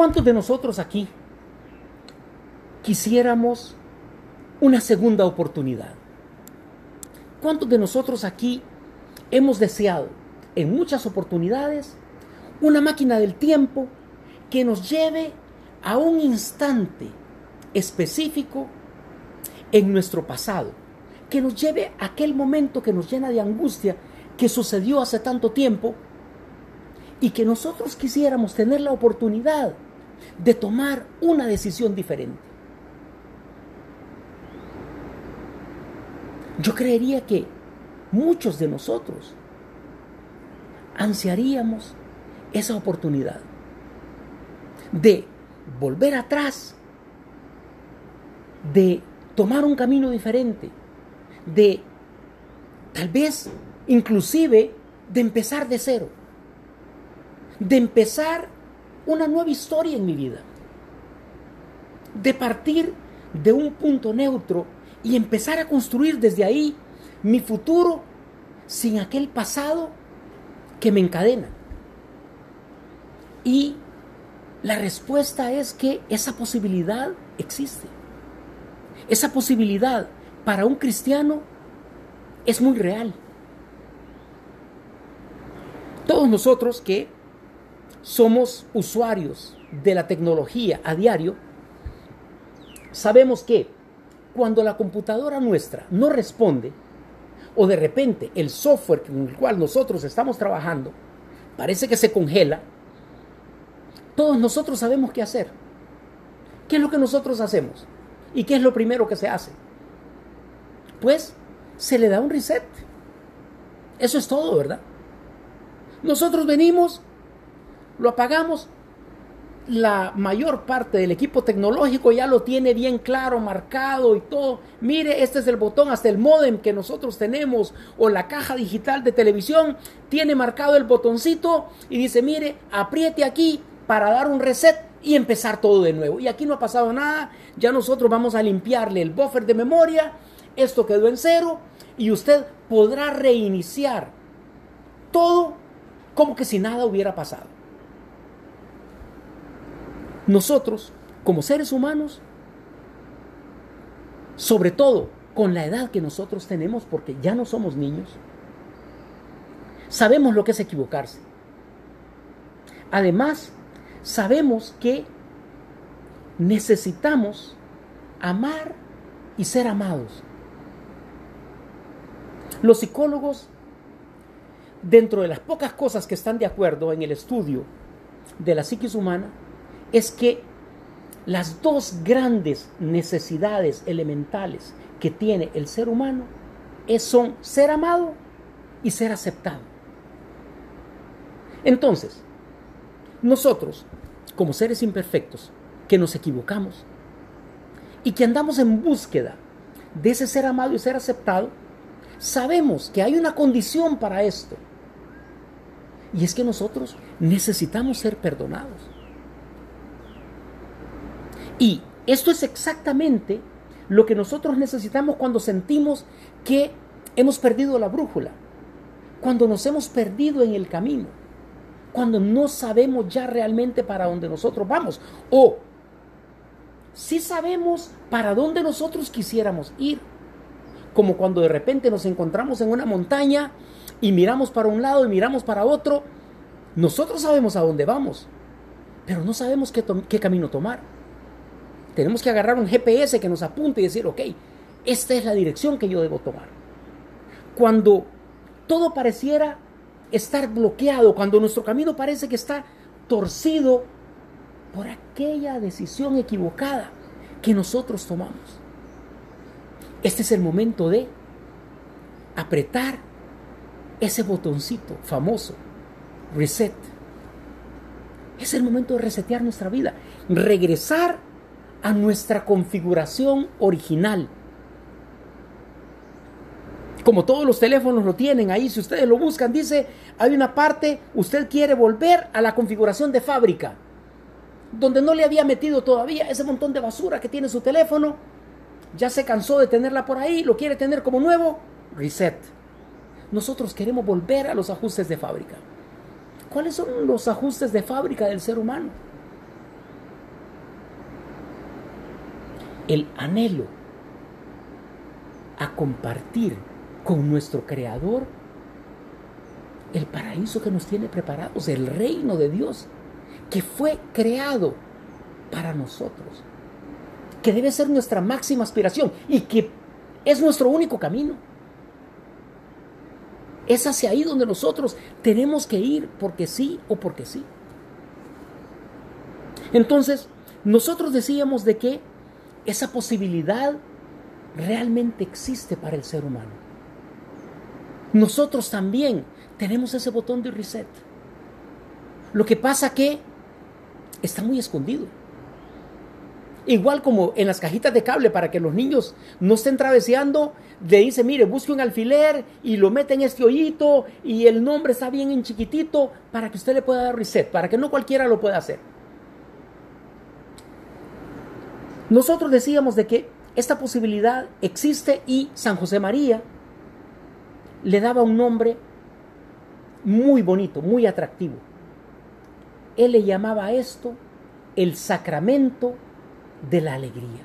¿Cuántos de nosotros aquí quisiéramos una segunda oportunidad? ¿Cuántos de nosotros aquí hemos deseado en muchas oportunidades una máquina del tiempo que nos lleve a un instante específico en nuestro pasado, que nos lleve a aquel momento que nos llena de angustia que sucedió hace tanto tiempo y que nosotros quisiéramos tener la oportunidad de tomar una decisión diferente. Yo creería que muchos de nosotros ansiaríamos esa oportunidad de volver atrás, de tomar un camino diferente, de tal vez inclusive de empezar de cero, de empezar una nueva historia en mi vida, de partir de un punto neutro y empezar a construir desde ahí mi futuro sin aquel pasado que me encadena. Y la respuesta es que esa posibilidad existe. Esa posibilidad para un cristiano es muy real. Todos nosotros que somos usuarios de la tecnología a diario, sabemos que cuando la computadora nuestra no responde, o de repente el software con el cual nosotros estamos trabajando parece que se congela, todos nosotros sabemos qué hacer. ¿Qué es lo que nosotros hacemos? ¿Y qué es lo primero que se hace? Pues se le da un reset. Eso es todo, ¿verdad? Nosotros venimos, lo apagamos, la mayor parte del equipo tecnológico ya lo tiene bien claro, marcado y todo. Mire, este es el botón, hasta el modem que nosotros tenemos o la caja digital de televisión tiene marcado el botoncito y dice, mire, apriete aquí para dar un reset y empezar todo de nuevo. Y aquí no ha pasado nada, ya nosotros vamos a limpiarle el buffer de memoria, esto quedó en cero y usted podrá reiniciar todo como que si nada hubiera pasado. Nosotros, como seres humanos, sobre todo con la edad que nosotros tenemos, porque ya no somos niños, sabemos lo que es equivocarse. Además, sabemos que necesitamos amar y ser amados. Los psicólogos, dentro de las pocas cosas que están de acuerdo en el estudio de la psiquis humana, es que las dos grandes necesidades elementales que tiene el ser humano es, son ser amado y ser aceptado. Entonces, nosotros, como seres imperfectos, que nos equivocamos y que andamos en búsqueda de ese ser amado y ser aceptado, sabemos que hay una condición para esto. Y es que nosotros necesitamos ser perdonados. Y esto es exactamente lo que nosotros necesitamos cuando sentimos que hemos perdido la brújula, cuando nos hemos perdido en el camino cuando no sabemos ya realmente para dónde nosotros vamos. O si sabemos para dónde nosotros quisiéramos ir. Como cuando de repente nos encontramos en una montaña y miramos para un lado y miramos para otro. Nosotros sabemos a dónde vamos, pero no sabemos qué, camino tomar. Tenemos que agarrar un GPS que nos apunte y decir, ok, esta es la dirección que yo debo tomar. Cuando todo pareciera estar bloqueado, cuando nuestro camino parece que está torcido por aquella decisión equivocada que nosotros tomamos. Este es el momento de apretar ese botoncito famoso, reset. Es el momento de resetear nuestra vida, regresar a nuestra configuración original como todos los teléfonos lo tienen ahí, si ustedes lo buscan, dice, hay una parte, usted quiere volver a la configuración de fábrica, donde no le había metido todavía ese montón de basura que tiene su teléfono, ya se cansó de tenerla por ahí, lo quiere tener como nuevo, reset. Nosotros queremos volver a los ajustes de fábrica. ¿Cuáles son los ajustes de fábrica del ser humano? El anhelo a compartir con nuestro Creador el paraíso que nos tiene preparados, el reino de Dios, que fue creado para nosotros, que debe ser nuestra máxima aspiración y que es nuestro único camino. Es hacia ahí donde nosotros tenemos que ir porque sí o porque sí. Entonces, nosotros decíamos de que esa posibilidad realmente existe para el ser humano. Nosotros también tenemos ese botón de reset. Lo que pasa que está muy escondido. Igual como en las cajitas de cable para que los niños no estén traveseando, le dice, mire, busque un alfiler y lo mete en este hoyito y el nombre está bien en chiquitito para que usted le pueda dar reset, para que no cualquiera lo pueda hacer. Nosotros decíamos de que esta posibilidad existe y San José María le daba un nombre muy bonito, muy atractivo. Él le llamaba a esto el sacramento de la alegría.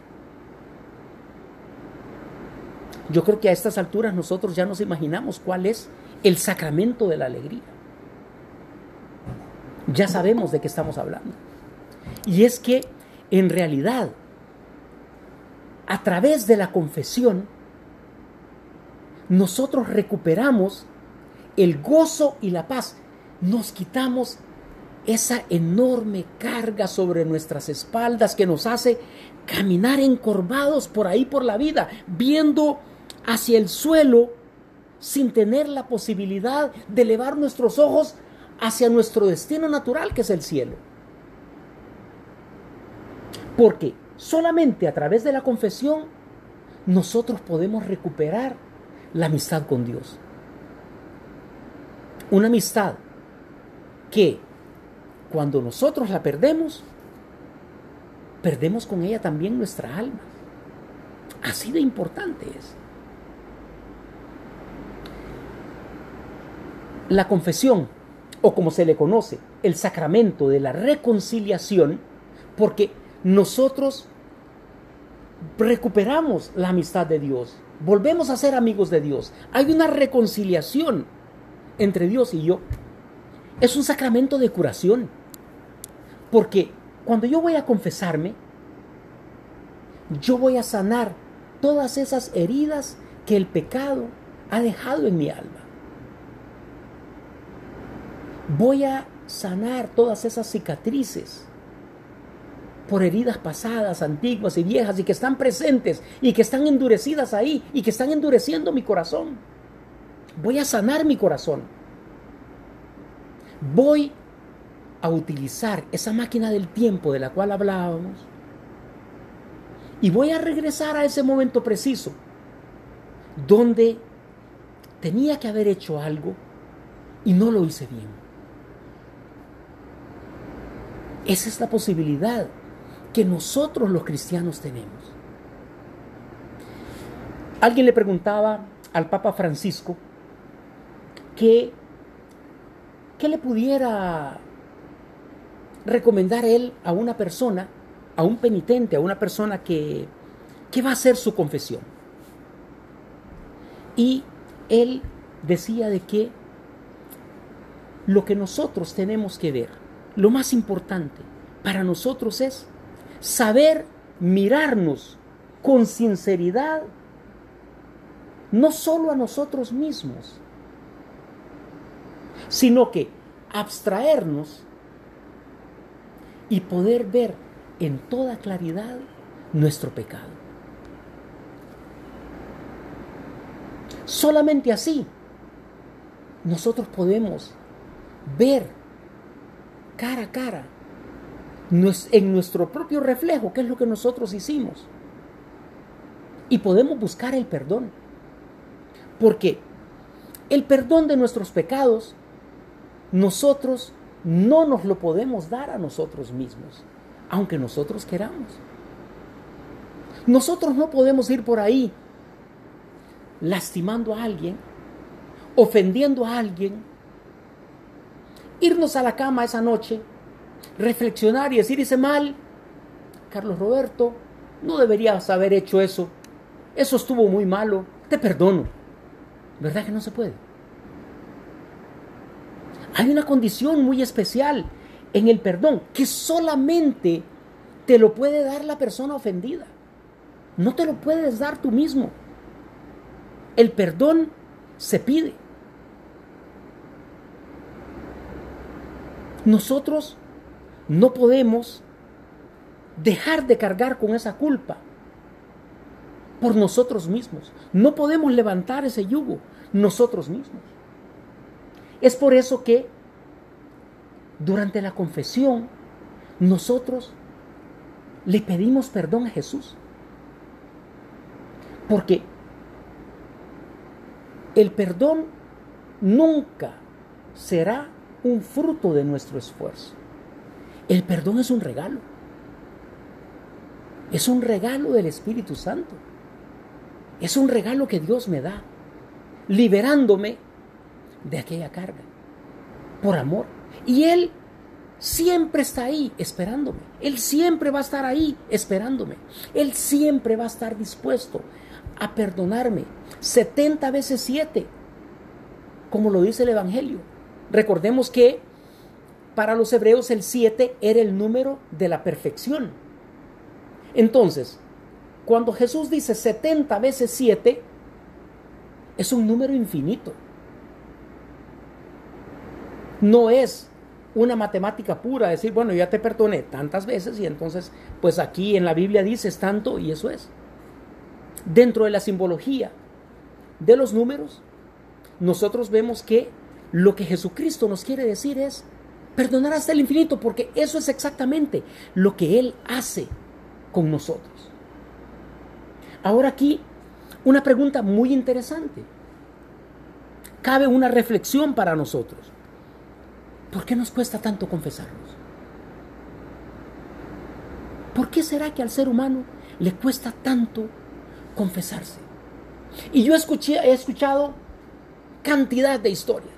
Yo creo que a estas alturas nosotros ya nos imaginamos cuál es el sacramento de la alegría. Ya sabemos de qué estamos hablando. Y es que en realidad, a través de la confesión, nosotros recuperamos el gozo y la paz. Nos quitamos esa enorme carga sobre nuestras espaldas que nos hace caminar encorvados por ahí por la vida, viendo hacia el suelo sin tener la posibilidad de elevar nuestros ojos hacia nuestro destino natural que es el cielo. Porque solamente a través de la confesión nosotros podemos recuperar la amistad con Dios. Una amistad que cuando nosotros la perdemos, perdemos con ella también nuestra alma. Así de importante es. La confesión, o como se le conoce, el sacramento de la reconciliación, porque nosotros recuperamos la amistad de Dios, volvemos a ser amigos de Dios. Hay una reconciliación entre Dios y yo. Es un sacramento de curación. Porque cuando yo voy a confesarme, yo voy a sanar todas esas heridas que el pecado ha dejado en mi alma. Voy a sanar todas esas cicatrices por heridas pasadas, antiguas y viejas y que están presentes y que están endurecidas ahí y que están endureciendo mi corazón. Voy a sanar mi corazón. Voy a utilizar esa máquina del tiempo de la cual hablábamos y voy a regresar a ese momento preciso donde tenía que haber hecho algo y no lo hice bien. Esa es la posibilidad que nosotros los cristianos tenemos. Alguien le preguntaba al Papa Francisco que, que le pudiera recomendar él a una persona, a un penitente, a una persona que, que va a hacer su confesión. Y él decía de que lo que nosotros tenemos que ver, lo más importante para nosotros es saber mirarnos con sinceridad, no solo a nosotros mismos, sino que abstraernos y poder ver en toda claridad nuestro pecado. Solamente así nosotros podemos ver cara a cara en nuestro propio reflejo qué es lo que nosotros hicimos. Y podemos buscar el perdón. Porque el perdón de nuestros pecados nosotros no nos lo podemos dar a nosotros mismos, aunque nosotros queramos. Nosotros no podemos ir por ahí lastimando a alguien, ofendiendo a alguien, irnos a la cama esa noche, reflexionar y decir, hice mal, Carlos Roberto, no deberías haber hecho eso, eso estuvo muy malo, te perdono. ¿Verdad que no se puede? Hay una condición muy especial en el perdón que solamente te lo puede dar la persona ofendida. No te lo puedes dar tú mismo. El perdón se pide. Nosotros no podemos dejar de cargar con esa culpa por nosotros mismos. No podemos levantar ese yugo nosotros mismos. Es por eso que durante la confesión nosotros le pedimos perdón a Jesús. Porque el perdón nunca será un fruto de nuestro esfuerzo. El perdón es un regalo. Es un regalo del Espíritu Santo. Es un regalo que Dios me da, liberándome de aquella carga, por amor. Y Él siempre está ahí esperándome. Él siempre va a estar ahí esperándome. Él siempre va a estar dispuesto a perdonarme 70 veces 7, como lo dice el Evangelio. Recordemos que para los hebreos el 7 era el número de la perfección. Entonces, cuando Jesús dice 70 veces 7, es un número infinito. No es una matemática pura, decir, bueno, ya te perdoné tantas veces y entonces, pues aquí en la Biblia dices tanto y eso es. Dentro de la simbología de los números, nosotros vemos que lo que Jesucristo nos quiere decir es perdonar hasta el infinito, porque eso es exactamente lo que Él hace con nosotros. Ahora aquí una pregunta muy interesante. Cabe una reflexión para nosotros. ¿Por qué nos cuesta tanto confesarnos? ¿Por qué será que al ser humano le cuesta tanto confesarse? Y yo escuché, he escuchado cantidad de historias.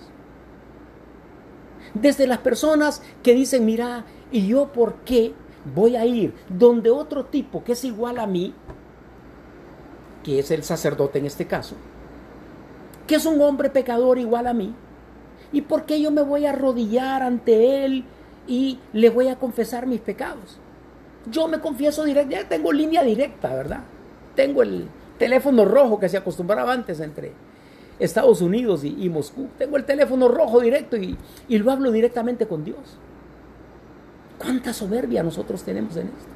Desde las personas que dicen, mira, ¿y yo por qué voy a ir donde otro tipo que es igual a mí que es el sacerdote en este caso, que es un hombre pecador igual a mí, ¿y por qué yo me voy a arrodillar ante él y le voy a confesar mis pecados? Yo me confieso directo, ya tengo línea directa, ¿verdad? Tengo el teléfono rojo que se acostumbraba antes entre Estados Unidos y, Moscú. Tengo el teléfono rojo directo y, y lo hablo directamente con Dios. ¿Cuánta soberbia nosotros tenemos en esto?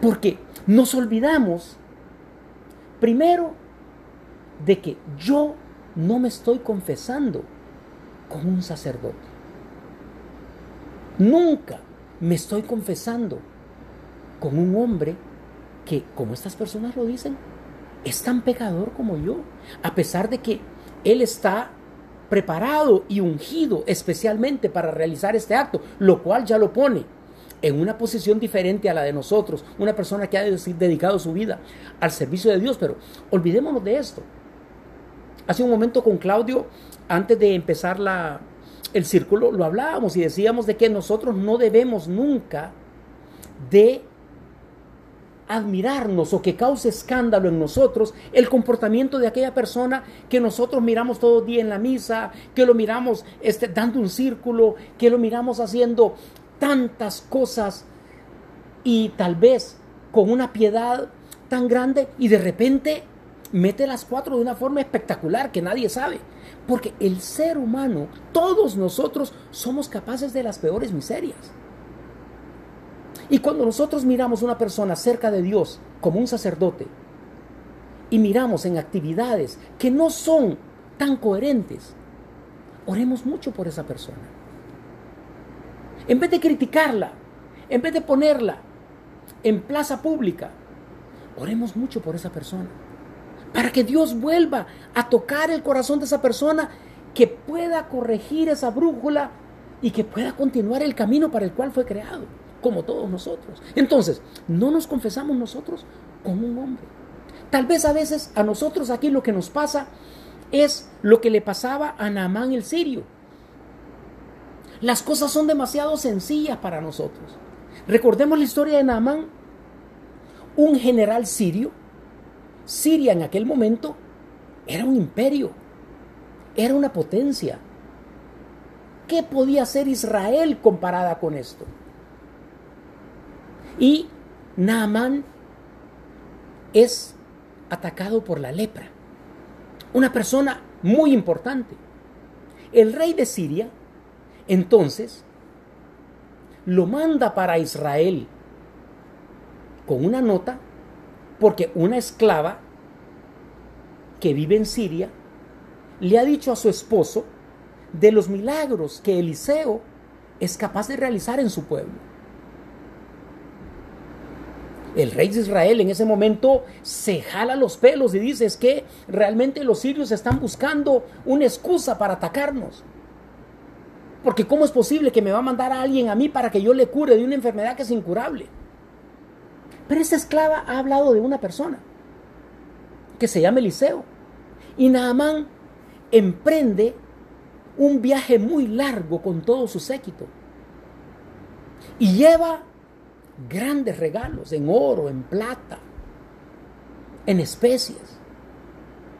Porque nos olvidamos, primero, de que yo no me estoy confesando con un sacerdote. Nunca me estoy confesando con un hombre que, como estas personas lo dicen, es tan pecador como yo, a pesar de que él está preparado y ungido especialmente para realizar este acto, lo cual ya lo pone en una posición diferente a la de nosotros, una persona que ha dedicado su vida al servicio de Dios, pero olvidémonos de esto. Hace un momento con Claudio, antes de empezar la, el círculo, lo hablábamos y decíamos de que nosotros no debemos nunca de admirarnos o que cause escándalo en nosotros el comportamiento de aquella persona que nosotros miramos todo día en la misa, que lo miramos este, dando un círculo, que lo miramos haciendo tantas cosas y tal vez con una piedad tan grande y de repente mete las cuatro de una forma espectacular que nadie sabe. Porque el ser humano, todos nosotros somos capaces de las peores miserias. Y cuando nosotros miramos a una persona cerca de Dios como un sacerdote y miramos en actividades que no son tan coherentes, oremos mucho por esa persona. En vez de criticarla, en vez de ponerla en plaza pública, oremos mucho por esa persona. Para que Dios vuelva a tocar el corazón de esa persona, que pueda corregir esa brújula y que pueda continuar el camino para el cual fue creado, como todos nosotros. Entonces, no nos confesamos nosotros con un hombre. Tal vez a veces a nosotros aquí lo que nos pasa es lo que le pasaba a Naamán el sirio las cosas son demasiado sencillas para nosotros. Recordemos la historia de Naamán un general sirio. Siria en aquel momento era un imperio, era una potencia. ¿Qué podía hacer Israel comparada con esto? Y Naamán es atacado por la lepra. Una persona muy importante. El rey de Siria, entonces, lo manda para Israel con una nota porque una esclava que vive en Siria le ha dicho a su esposo de los milagros que Eliseo es capaz de realizar en su pueblo. El rey de Israel en ese momento se jala los pelos y dice es que realmente los sirios están buscando una excusa para atacarnos. Porque ¿cómo es posible que me va a mandar a alguien a mí para que yo le cure de una enfermedad que es incurable? Pero esta esclava ha hablado de una persona que se llama Eliseo. Y Naamán emprende un viaje muy largo con todo su séquito. Y lleva grandes regalos en oro, en plata, en especias,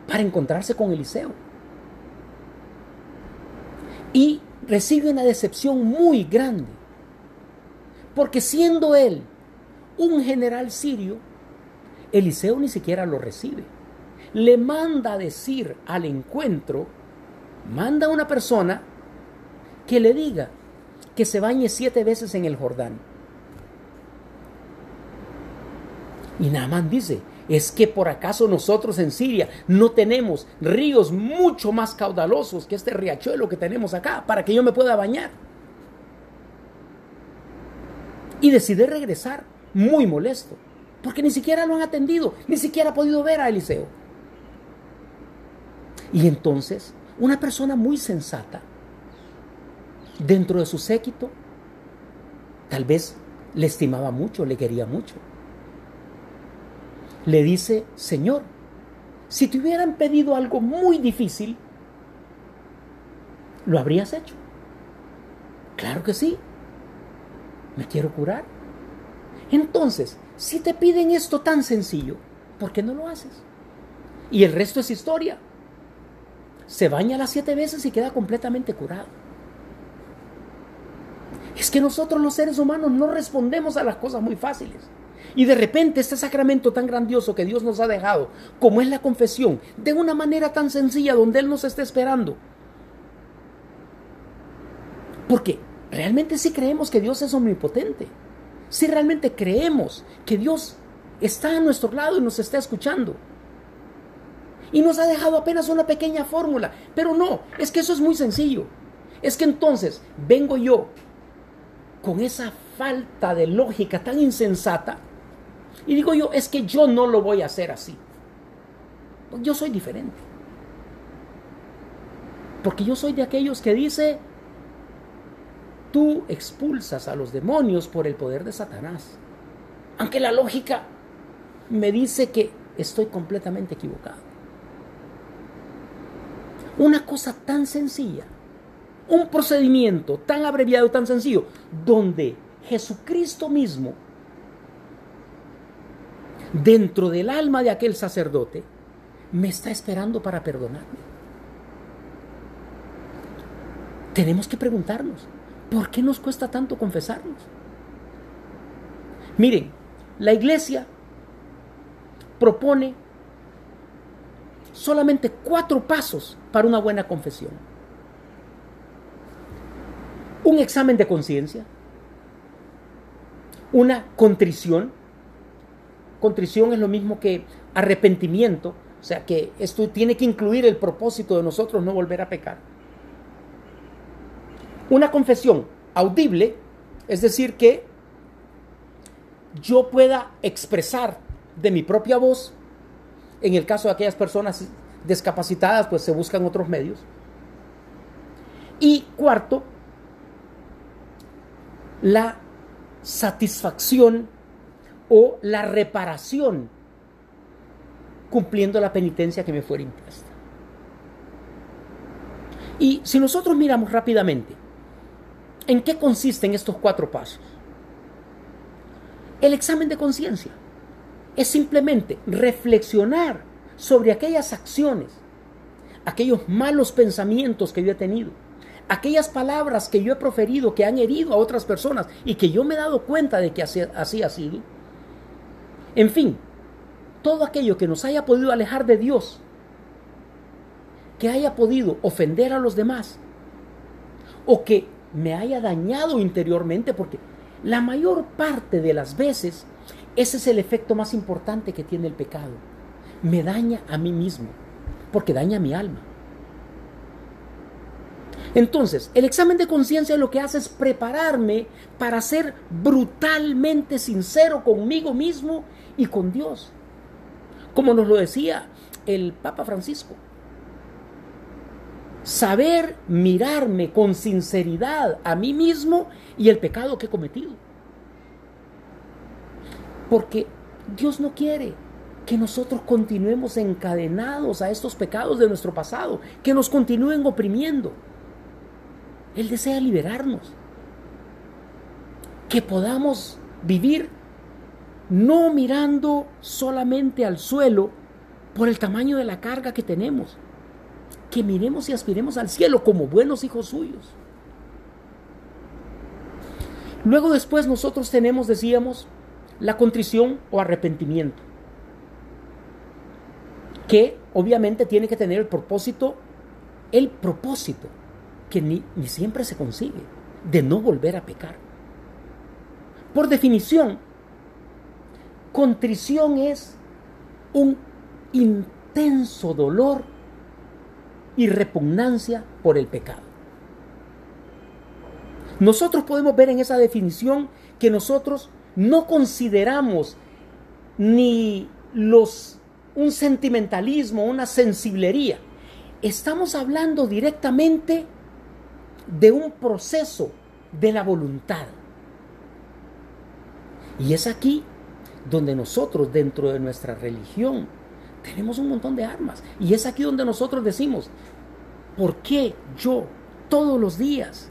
para encontrarse con Eliseo. Y recibe una decepción muy grande, porque siendo él un general sirio, Eliseo ni siquiera lo recibe. Le manda a decir al encuentro, manda a una persona que le diga que se bañe siete veces en el Jordán. Y Naamán dice, ¿es que por acaso nosotros en Siria no tenemos ríos mucho más caudalosos que este riachuelo que tenemos acá para que yo me pueda bañar? Y decide regresar muy molesto, porque ni siquiera lo han atendido, ni siquiera ha podido ver a Eliseo. Y entonces, una persona muy sensata, dentro de su séquito, tal vez le estimaba mucho, le quería mucho le dice, Señor, si te hubieran pedido algo muy difícil, ¿lo habrías hecho? Claro que sí. Me quiero curar. Entonces, si te piden esto tan sencillo, ¿por qué no lo haces? Y el resto es historia. Se baña las siete veces y queda completamente curado. Es que nosotros los seres humanos no respondemos a las cosas muy fáciles. Y de repente este sacramento tan grandioso que Dios nos ha dejado, como es la confesión, de una manera tan sencilla donde Él nos está esperando. Porque realmente sí creemos que Dios es omnipotente. Si realmente creemos que Dios está a nuestro lado y nos está escuchando. Y nos ha dejado apenas una pequeña fórmula. Pero no, es que eso es muy sencillo. Es que entonces vengo yo con esa falta de lógica tan insensata y digo yo, es que yo no lo voy a hacer así. Yo soy diferente. Porque yo soy de aquellos que dice, tú expulsas a los demonios por el poder de Satanás. Aunque la lógica me dice que estoy completamente equivocado. Una cosa tan sencilla, un procedimiento tan abreviado, tan sencillo, donde Jesucristo mismo dentro del alma de aquel sacerdote, me está esperando para perdonarme. Tenemos que preguntarnos, ¿por qué nos cuesta tanto confesarnos? Miren, la iglesia propone solamente cuatro pasos para una buena confesión. Un examen de conciencia, una contrición, contrición es lo mismo que arrepentimiento, o sea que esto tiene que incluir el propósito de nosotros no volver a pecar. Una confesión audible, es decir, que yo pueda expresar de mi propia voz, en el caso de aquellas personas discapacitadas, pues se buscan otros medios. Y cuarto, la satisfacción o la reparación cumpliendo la penitencia que me fuera impuesta. Y si nosotros miramos rápidamente, ¿en qué consisten estos cuatro pasos? El examen de conciencia. es simplemente reflexionar sobre aquellas acciones, aquellos malos pensamientos que yo he tenido, aquellas palabras que yo he proferido que han herido a otras personas y que yo me he dado cuenta de que así, así ha sido. En fin, todo aquello que nos haya podido alejar de Dios, que haya podido ofender a los demás, o que me haya dañado interiormente, porque la mayor parte de las veces ese es el efecto más importante que tiene el pecado. Me daña a mí mismo, porque daña a mi alma. Entonces, el examen de conciencia lo que hace es prepararme para ser brutalmente sincero conmigo mismo y con Dios. Como nos lo decía el Papa Francisco. Saber mirarme con sinceridad a mí mismo y el pecado que he cometido. Porque Dios no quiere que nosotros continuemos encadenados a estos pecados de nuestro pasado, que nos continúen oprimiendo. Él desea liberarnos, que podamos vivir no mirando solamente al suelo por el tamaño de la carga que tenemos, que miremos y aspiremos al cielo como buenos hijos suyos. Luego después nosotros tenemos, decíamos, la contrición o arrepentimiento, que obviamente tiene que tener el propósito, el propósito, que ni, ni siempre se consigue, de no volver a pecar. Por definición, contrición es un intenso dolor y repugnancia por el pecado. Nosotros podemos ver en esa definición que nosotros no consideramos ni los un sentimentalismo, una sensiblería. Estamos hablando directamente de un proceso de la voluntad. Y es aquí donde nosotros dentro de nuestra religión tenemos un montón de armas. Y es aquí donde nosotros decimos, ¿por qué yo todos los días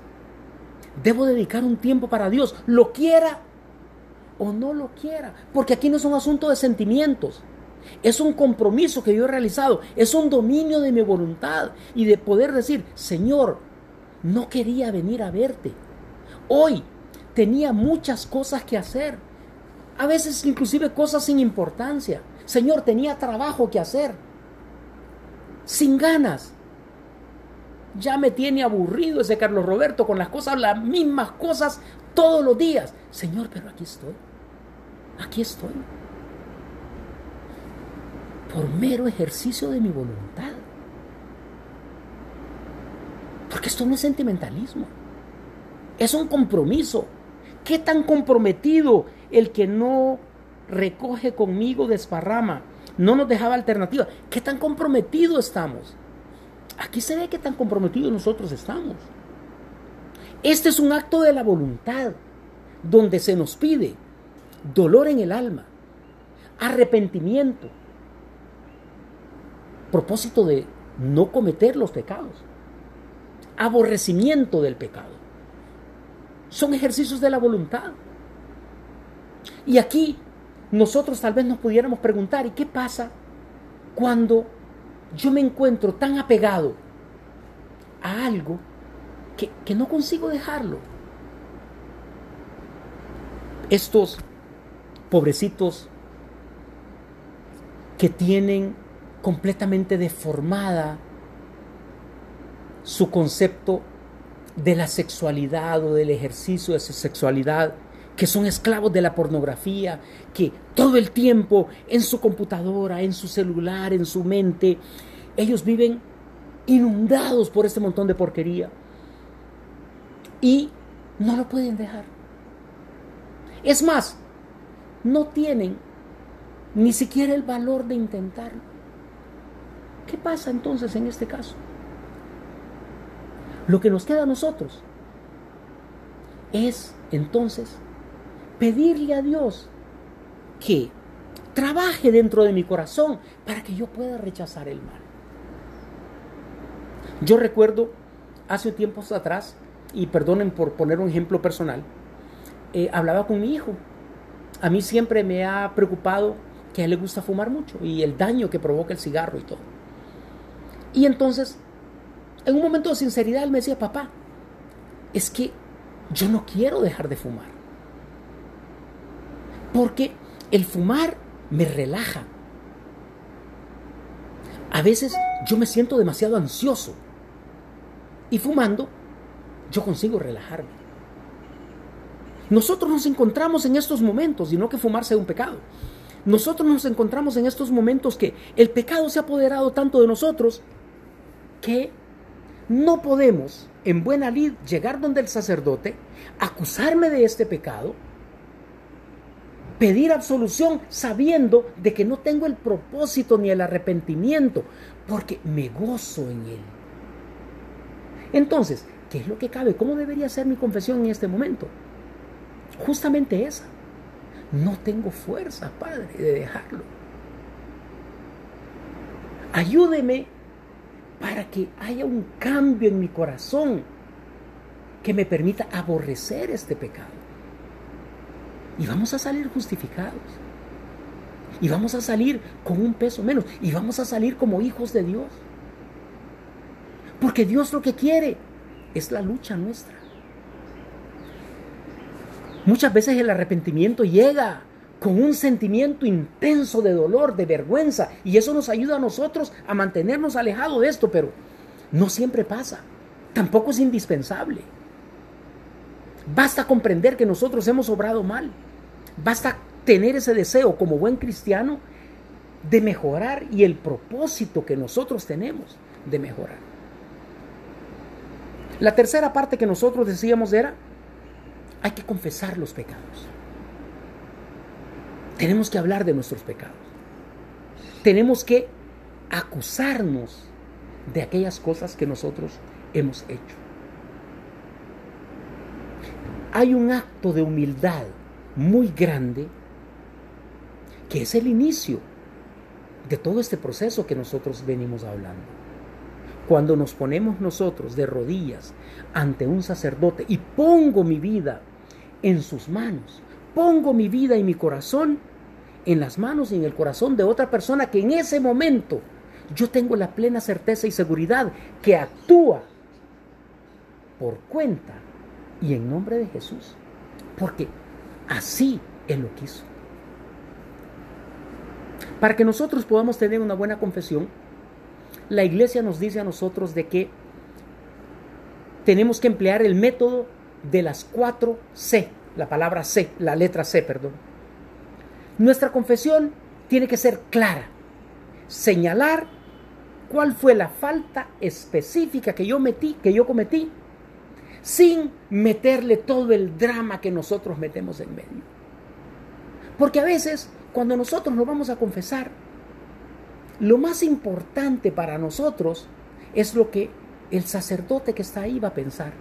debo dedicar un tiempo para Dios? Lo quiera o no lo quiera. Porque aquí no es un asunto de sentimientos. Es un compromiso que yo he realizado. Es un dominio de mi voluntad y de poder decir, Señor, no quería venir a verte. Hoy tenía muchas cosas que hacer. A veces inclusive cosas sin importancia. Señor, tenía trabajo que hacer. Sin ganas. Ya me tiene aburrido ese Carlos Roberto con las cosas, las mismas cosas todos los días. Señor, pero aquí estoy. Aquí estoy. Por mero ejercicio de mi voluntad. Porque esto no es sentimentalismo. Es un compromiso. ¿Qué tan comprometido el que no recoge conmigo desparrama? No nos dejaba alternativa. ¿Qué tan comprometido estamos? Aquí se ve qué tan comprometidos nosotros estamos. Este es un acto de la voluntad, donde se nos pide dolor en el alma, arrepentimiento, propósito de no cometer los pecados, aborrecimiento del pecado. Son ejercicios de la voluntad. Y aquí nosotros tal vez nos pudiéramos preguntar, ¿y qué pasa cuando yo me encuentro tan apegado a algo que, no consigo dejarlo. Estos pobrecitos que tienen completamente deformada su concepto de la sexualidad o del ejercicio de su sexualidad, que son esclavos de la pornografía, que todo el tiempo en su computadora, en su celular, en su mente, ellos viven inundados por este montón de porquería y no lo pueden dejar. Es más, no tienen ni siquiera el valor de intentarlo. ¿Qué pasa entonces en este caso? Lo que nos queda a nosotros es entonces pedirle a Dios que trabaje dentro de mi corazón para que yo pueda rechazar el mal. Yo recuerdo hace tiempos atrás y perdonen por poner un ejemplo personal, eh, hablaba con mi hijo. A mí siempre me ha preocupado que a él le gusta fumar mucho y el daño que provoca el cigarro y todo. Y entonces, en un momento de sinceridad, él me decía, papá, es que yo no quiero dejar de fumar. Porque el fumar me relaja. A veces yo me siento demasiado ansioso. Y fumando, yo consigo relajarme. Nosotros nos encontramos en estos momentos, y no que fumar sea un pecado. Nosotros nos encontramos en estos momentos que el pecado se ha apoderado tanto de nosotros que no podemos en buena lid llegar donde el sacerdote, acusarme de este pecado, pedir absolución sabiendo de que no tengo el propósito ni el arrepentimiento, porque me gozo en él. Entonces, ¿qué es lo que cabe? ¿Cómo debería ser mi confesión en este momento? Justamente esa. No tengo fuerza, Padre, de dejarlo. Ayúdeme para que haya un cambio en mi corazón que me permita aborrecer este pecado. Y vamos a salir justificados. Y vamos a salir con un peso menos. Y vamos a salir como hijos de Dios. Porque Dios lo que quiere es la lucha nuestra. Muchas veces el arrepentimiento llega con un sentimiento intenso de dolor, de vergüenza, y eso nos ayuda a nosotros a mantenernos alejados de esto, pero no siempre pasa, tampoco es indispensable. Basta comprender que nosotros hemos obrado mal, basta tener ese deseo como buen cristiano de mejorar y el propósito que nosotros tenemos de mejorar. La tercera parte que nosotros decíamos era hay que confesar los pecados. Tenemos que hablar de nuestros pecados. Tenemos que acusarnos de aquellas cosas que nosotros hemos hecho. Hay un acto de humildad muy grande que es el inicio de todo este proceso que nosotros venimos hablando. Cuando nos ponemos nosotros de rodillas ante un sacerdote y pongo mi vida en sus manos. Pongo mi vida y mi corazón en las manos y en el corazón de otra persona que en ese momento yo tengo la plena certeza y seguridad que actúa por cuenta y en nombre de Jesús. Porque así Él lo quiso. Para que nosotros podamos tener una buena confesión, la iglesia nos dice a nosotros de que tenemos que emplear el método de las cuatro C, la palabra C, la letra C, perdón. Nuestra confesión tiene que ser clara, señalar cuál fue la falta específica que yo metí, que yo cometí, sin meterle todo el drama que nosotros metemos en medio. Porque a veces, cuando nosotros nos vamos a confesar, lo más importante para nosotros es lo que el sacerdote que está ahí va a pensar.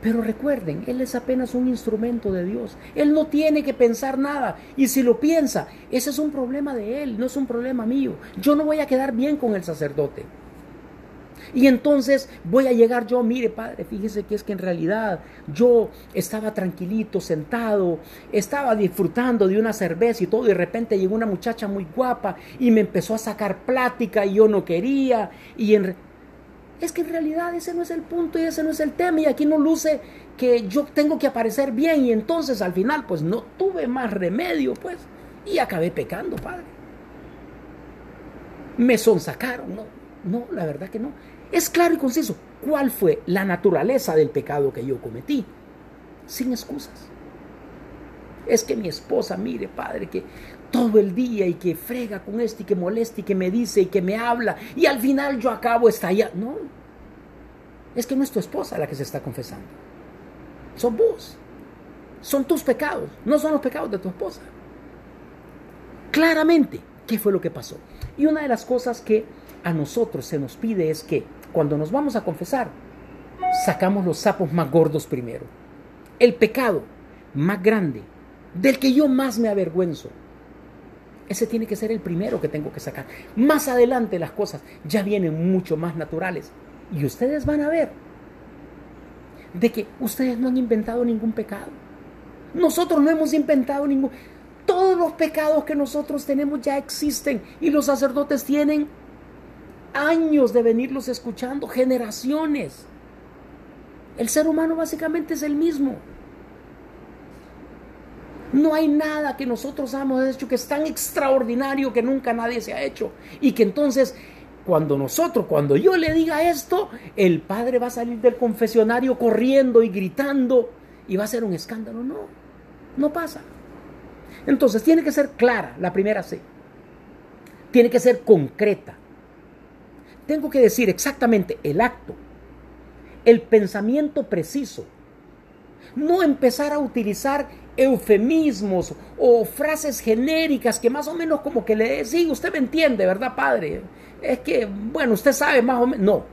Pero recuerden, Él es apenas un instrumento de Dios. Él no tiene que pensar nada. Y si lo piensa, ese es un problema de Él, no es un problema mío. Yo no voy a quedar bien con el sacerdote. Y entonces voy a llegar yo, mire padre, fíjese que es que en realidad yo estaba tranquilito, sentado, estaba disfrutando de una cerveza y todo, y de repente llegó una muchacha muy guapa y me empezó a sacar plática y yo no quería, y en, es que en realidad ese no es el punto y ese no es el tema y aquí no luce que yo tengo que aparecer bien y entonces al final pues no tuve más remedio pues y acabé pecando, Padre. Me sonsacaron, no, no, la verdad que no. Es claro y conciso cuál fue la naturaleza del pecado que yo cometí, sin excusas. Es que mi esposa, mire, Padre, que todo el día y que frega con esto y que molesta y que me dice y que me habla y al final yo acabo estallando. No, es que no es tu esposa la que se está confesando. Son vos. Son tus pecados, no son los pecados de tu esposa. Claramente, ¿qué fue lo que pasó? Y una de las cosas que a nosotros se nos pide es que cuando nos vamos a confesar, sacamos los sapos más gordos primero. El pecado más grande, del que yo más me avergüenzo, ese tiene que ser el primero que tengo que sacar. Más adelante las cosas ya vienen mucho más naturales. Y ustedes van a ver de que ustedes no han inventado ningún pecado. Nosotros no hemos inventado ningún... Todos los pecados que nosotros tenemos ya existen y los sacerdotes tienen años de venirlos escuchando, generaciones. El ser humano básicamente es el mismo. No hay nada que nosotros hayamos hecho que es tan extraordinario que nunca nadie se ha hecho. Y que entonces, cuando nosotros, cuando yo le diga esto, el padre va a salir del confesionario corriendo y gritando y va a ser un escándalo. No, no pasa. Entonces, tiene que ser clara la primera C. Tiene que ser concreta. Tengo que decir exactamente el acto, el pensamiento preciso. No empezar a utilizar eufemismos o frases genéricas que más o menos como que le sí, usted me entiende, ¿verdad, padre? Es que, bueno, usted sabe más o menos. No,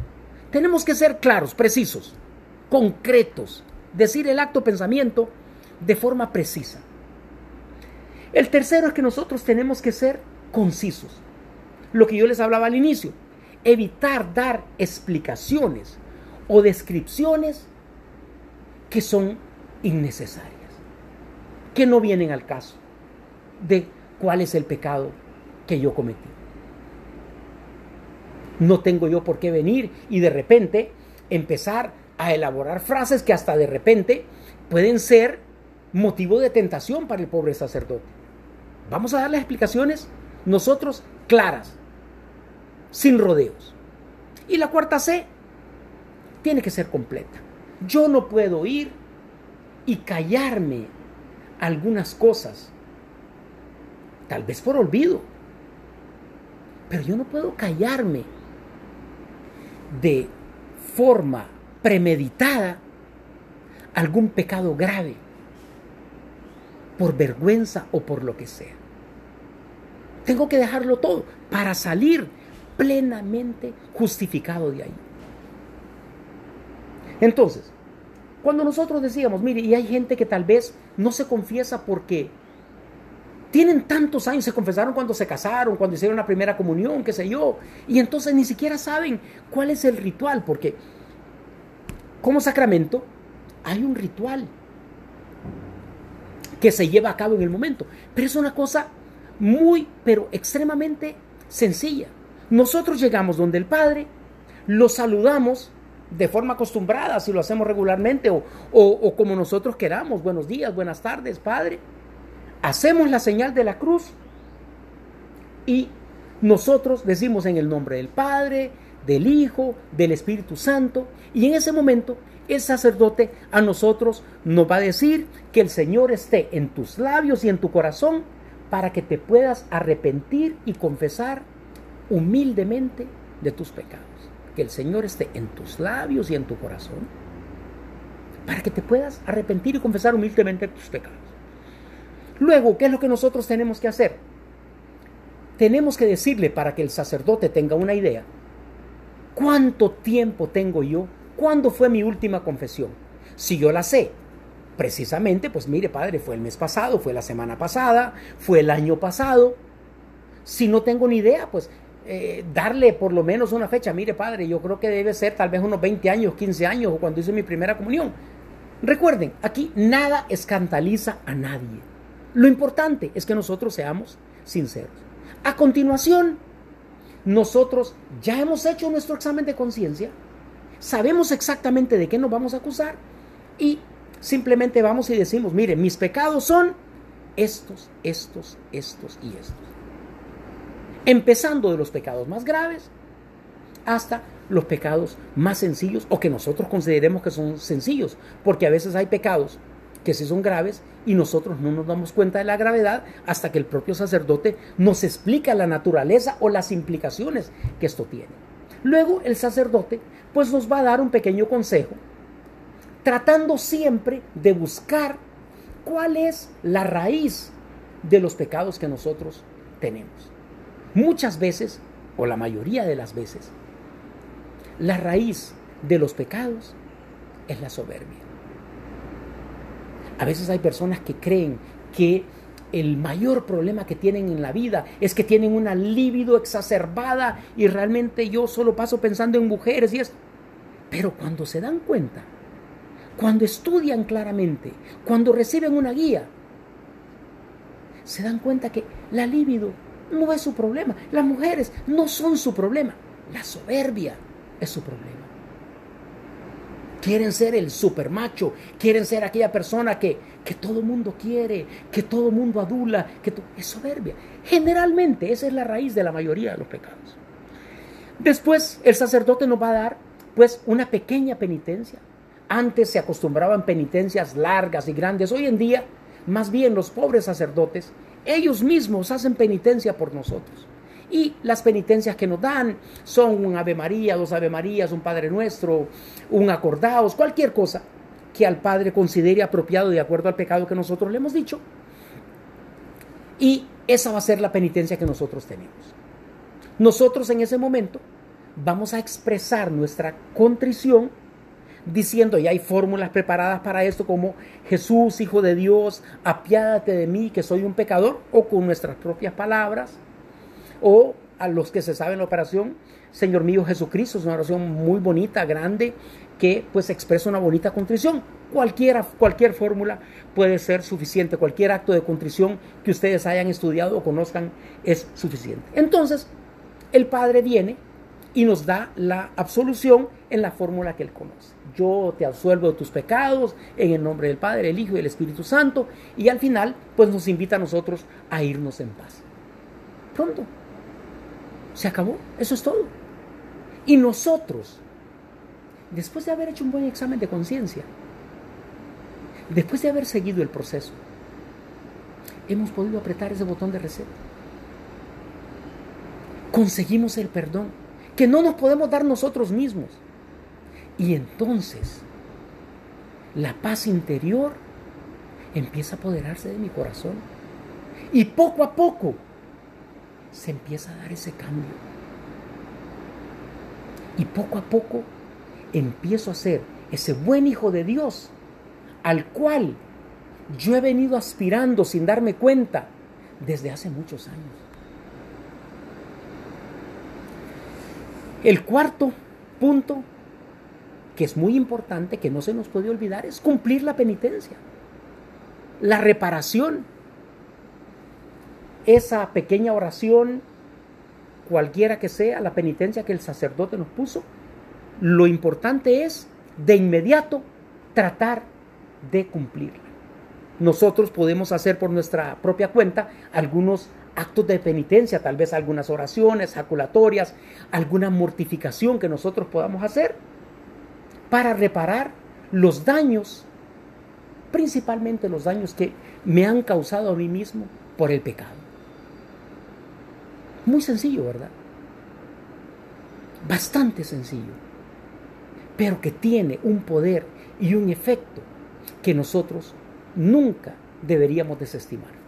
tenemos que ser claros, precisos, concretos, decir el acto pensamiento de forma precisa. El tercero es que nosotros tenemos que ser concisos. Lo que yo les hablaba al inicio, evitar dar explicaciones o descripciones que son innecesarias que no vienen al caso de cuál es el pecado que yo cometí. No tengo yo por qué venir y de repente empezar a elaborar frases que hasta de repente pueden ser motivo de tentación para el pobre sacerdote. Vamos a dar las explicaciones nosotros claras, sin rodeos. Y la cuarta C tiene que ser completa. Yo no puedo ir y callarme algunas cosas, tal vez por olvido, pero yo no puedo callarme de forma premeditada algún pecado grave, por vergüenza o por lo que sea. Tengo que dejarlo todo para salir plenamente justificado de ahí. Entonces, cuando nosotros decíamos, mire, y hay gente que tal vez no se confiesa porque tienen tantos años, se confesaron cuando se casaron, cuando hicieron la primera comunión, qué sé yo, y entonces ni siquiera saben cuál es el ritual, porque como sacramento hay un ritual que se lleva a cabo en el momento, pero es una cosa muy, pero extremadamente sencilla. Nosotros llegamos donde el Padre, lo saludamos, de forma acostumbrada, si lo hacemos regularmente o, o, como nosotros queramos. Buenos días, buenas tardes, Padre. Hacemos la señal de la cruz y nosotros decimos en el nombre del Padre, del Hijo, del Espíritu Santo, y en ese momento el sacerdote a nosotros nos va a decir que el Señor esté en tus labios y en tu corazón para que te puedas arrepentir y confesar humildemente de tus pecados que el Señor esté en tus labios y en tu corazón, para que te puedas arrepentir y confesar humildemente tus pecados. Luego, ¿qué es lo que nosotros tenemos que hacer? Tenemos que decirle para que el sacerdote tenga una idea, ¿cuánto tiempo tengo yo? ¿Cuándo fue mi última confesión? Si yo la sé, precisamente, pues mire, padre, fue el mes pasado, fue la semana pasada, fue el año pasado. Si no tengo ni idea, pues eh, darle por lo menos una fecha. Mire, padre, yo creo que debe ser tal vez unos 20 años, 15 años o cuando hice mi primera comunión. Recuerden, aquí nada escandaliza a nadie. Lo importante es que nosotros seamos sinceros. A continuación, nosotros ya hemos hecho nuestro examen de conciencia, sabemos exactamente de qué nos vamos a acusar y simplemente vamos y decimos, mire, mis pecados son estos, estos, estos y estos empezando de los pecados más graves hasta los pecados más sencillos o que nosotros consideremos que son sencillos, porque a veces hay pecados que sí son graves y nosotros no nos damos cuenta de la gravedad hasta que el propio sacerdote nos explica la naturaleza o las implicaciones que esto tiene. Luego el sacerdote pues nos va a dar un pequeño consejo, tratando siempre de buscar cuál es la raíz de los pecados que nosotros tenemos. Muchas veces, o la mayoría de las veces, la raíz de los pecados es la soberbia. A veces hay personas que creen que el mayor problema que tienen en la vida es que tienen una libido exacerbada y realmente yo solo paso pensando en mujeres y es... Pero cuando se dan cuenta, cuando estudian claramente, cuando reciben una guía, se dan cuenta que la libido no es su problema. Las mujeres no son su problema. La soberbia es su problema. Quieren ser el supermacho, quieren ser aquella persona que, que todo mundo quiere, que todo mundo adula, que es soberbia. Generalmente esa es la raíz de la mayoría de los pecados. Después el sacerdote nos va a dar pues una pequeña penitencia. Antes se acostumbraban penitencias largas y grandes. Hoy en día, más bien los pobres sacerdotes, ellos mismos hacen penitencia por nosotros. Y las penitencias que nos dan son un Ave María, dos Ave Marías, un Padre Nuestro, un acordaos, cualquier cosa que al Padre considere apropiado de acuerdo al pecado que nosotros le hemos dicho. Y esa va a ser la penitencia que nosotros tenemos. Nosotros en ese momento vamos a expresar nuestra contrición diciendo, y hay fórmulas preparadas para esto como Jesús, Hijo de Dios, apiádate de mí que soy un pecador, o con nuestras propias palabras, o a los que se saben la operación, Señor mío Jesucristo, es una oración muy bonita, grande, que pues expresa una bonita contrición. Cualquiera, cualquier fórmula puede ser suficiente, cualquier acto de contrición que ustedes hayan estudiado o conozcan es suficiente. Entonces, el Padre viene y nos da la absolución en la fórmula que Él conoce. Yo te absuelvo de tus pecados en el nombre del Padre, el Hijo y el Espíritu Santo. Y al final, pues nos invita a nosotros a irnos en paz. Pronto, se acabó, eso es todo. Y nosotros, después de haber hecho un buen examen de conciencia, después de haber seguido el proceso, hemos podido apretar ese botón de reset. Conseguimos el perdón, que no nos podemos dar nosotros mismos. Y entonces, la paz interior empieza a apoderarse de mi corazón. Y poco a poco se empieza a dar ese cambio. Y poco a poco empiezo a ser ese buen hijo de Dios al cual yo he venido aspirando sin darme cuenta desde hace muchos años. El cuarto punto, que es muy importante, que no se nos puede olvidar, es cumplir la penitencia, la reparación esa pequeña oración, cualquiera que sea la penitencia que el sacerdote nos puso, lo importante es de inmediato tratar de cumplirla. Nosotros podemos hacer por nuestra propia cuenta algunos actos de penitencia, tal vez algunas oraciones jaculatorias, alguna mortificación que nosotros podamos hacer para reparar los daños, principalmente los daños que me han causado a mí mismo por el pecado. Muy sencillo, ¿verdad? Bastante sencillo, pero que tiene un poder y un efecto que nosotros nunca deberíamos desestimar.